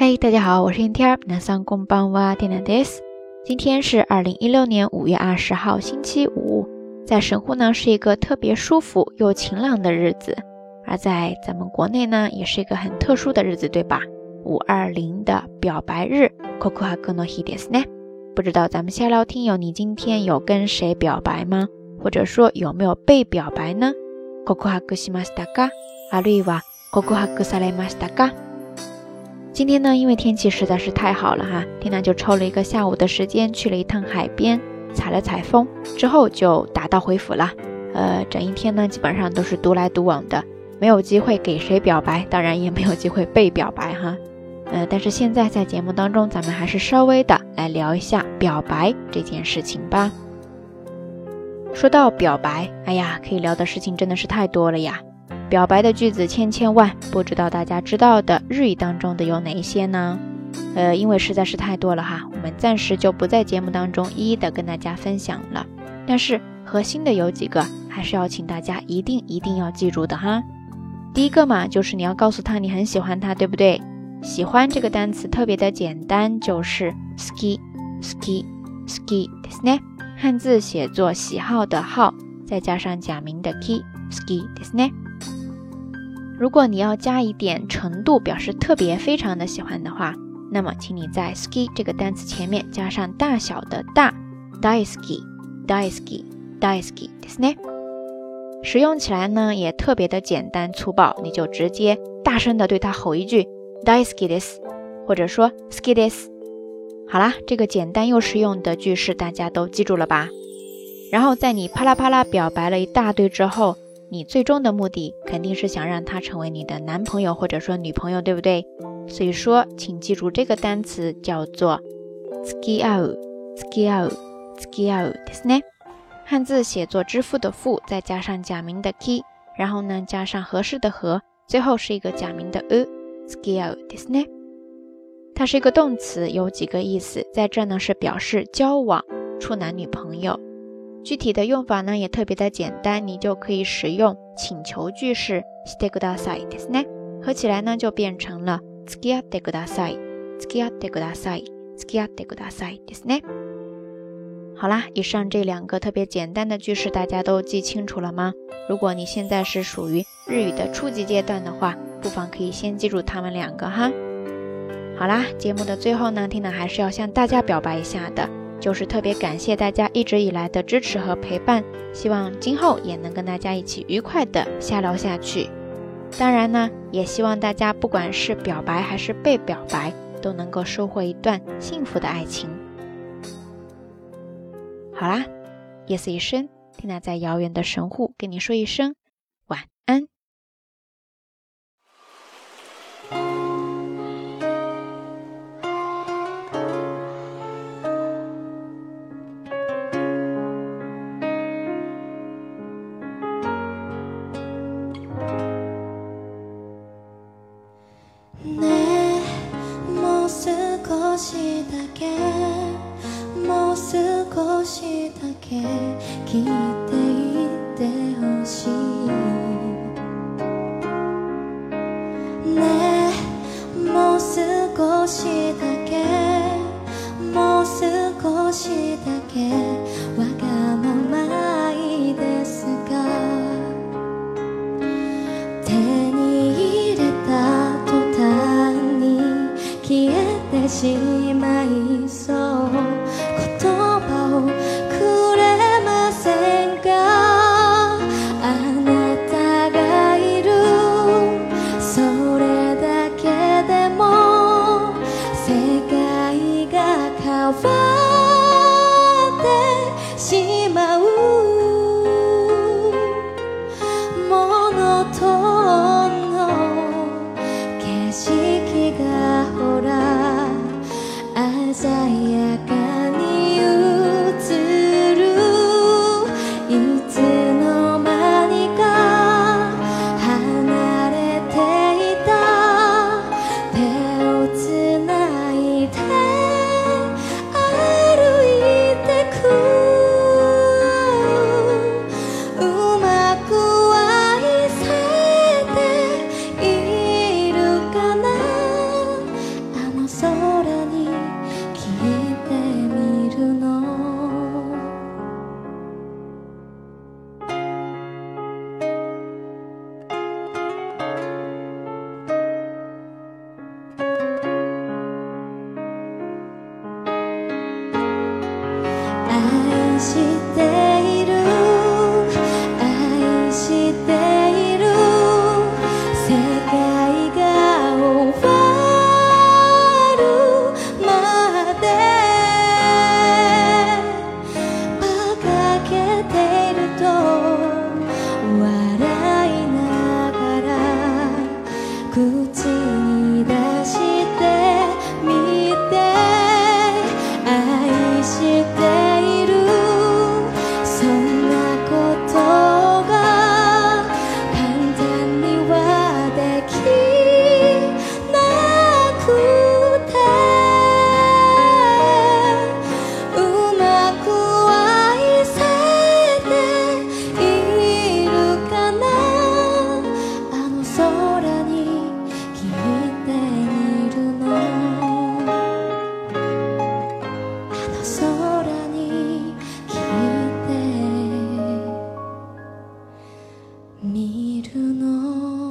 嗨，大家好，我是 Inter，那桑公邦哇蒂娜德斯。今天是二零一六年五月二十号，星期五，在神户呢是一个特别舒服又晴朗的日子，而在咱们国内呢也是一个很特殊的日子，对吧？五二零的表白日，Kokuhaku no hi desu ne。不知道咱们下聊听友，你今天有跟谁表白吗？或者说有没有被表白呢？Kokuhaku shimashita ka？あるいは Kokuhaku saremashita ka？ 今天呢，因为天气实在是太好了哈，缇娜就抽了一个下午的时间去了一趟海边，采了采风，之后就打道回府了。呃，整一天呢，基本上都是独来独往的，没有机会给谁表白，当然也没有机会被表白哈。呃，但是现在在节目当中，咱们还是稍微的来聊一下表白这件事情吧。说到表白，哎呀，可以聊的事情真的是太多了呀。表白的句子千千万，不知道大家知道的日语当中的有哪一些呢？呃，因为实在是太多了哈，我们暂时就不在节目当中一一的跟大家分享了。但是核心的有几个，还是要请大家一定一定要记住的哈。第一个嘛，就是你要告诉他你很喜欢他，对不对？喜欢这个单词特别的简单，就是 ski ski ski，ですね。汉字写作喜好的好，再加上假名的 ki ski，ですね。 如果你要加一点程度，表示特别非常的喜欢的话，那么请你在 ski 这个单词前面加上大小的大，daisuki，daisuki，daisuki，ですね。使用起来呢也特别的简单粗暴，你就直接大声的对他吼一句 daisuki です，或者说 ski です。好啦，这个简单又实用的句式大家都记住了吧？然后在你啪啦啪啦表白了一大堆之后。 你最终的目的肯定是想让他成为你的男朋友或者说女朋友，对不对？所以说，请记住这个单词叫做 “ski out”，ski out，ski out，ですね。汉字写作“支付”的“付”，再加上假名的 “ki”，然后呢加上合适的“和”，最后是一个假名的 “u”，ski out，ですね。它是一个动词，有几个意思，在这呢是表示交往、处男女朋友。 具体的用法呢也特别的简单，你就可以使用请求句式 “stay good side” ですね，合起来呢就变成了 “ski a de good side”，ski a de good side，ski a de good side ですね。好啦，以上这两个特别简单的句式大家都记清楚了吗？如果你现在是属于日语的初级阶段的话，不妨可以先记住他们两个哈。好啦，节目的最后呢，听呢还是要向大家表白一下的。 就是特别感谢大家一直以来的支持和陪伴，希望今后也能跟大家一起愉快的瞎聊下去。当然呢，也希望大家不管是表白还是被表白，都能够收获一段幸福的爱情。好啦，夜色已深，缇娜在遥远的神户跟你说一声晚安。少しだけもう少しだけ聞いていてほしい。ねえもう少しだけもう少しだけわがままいですが。心。to know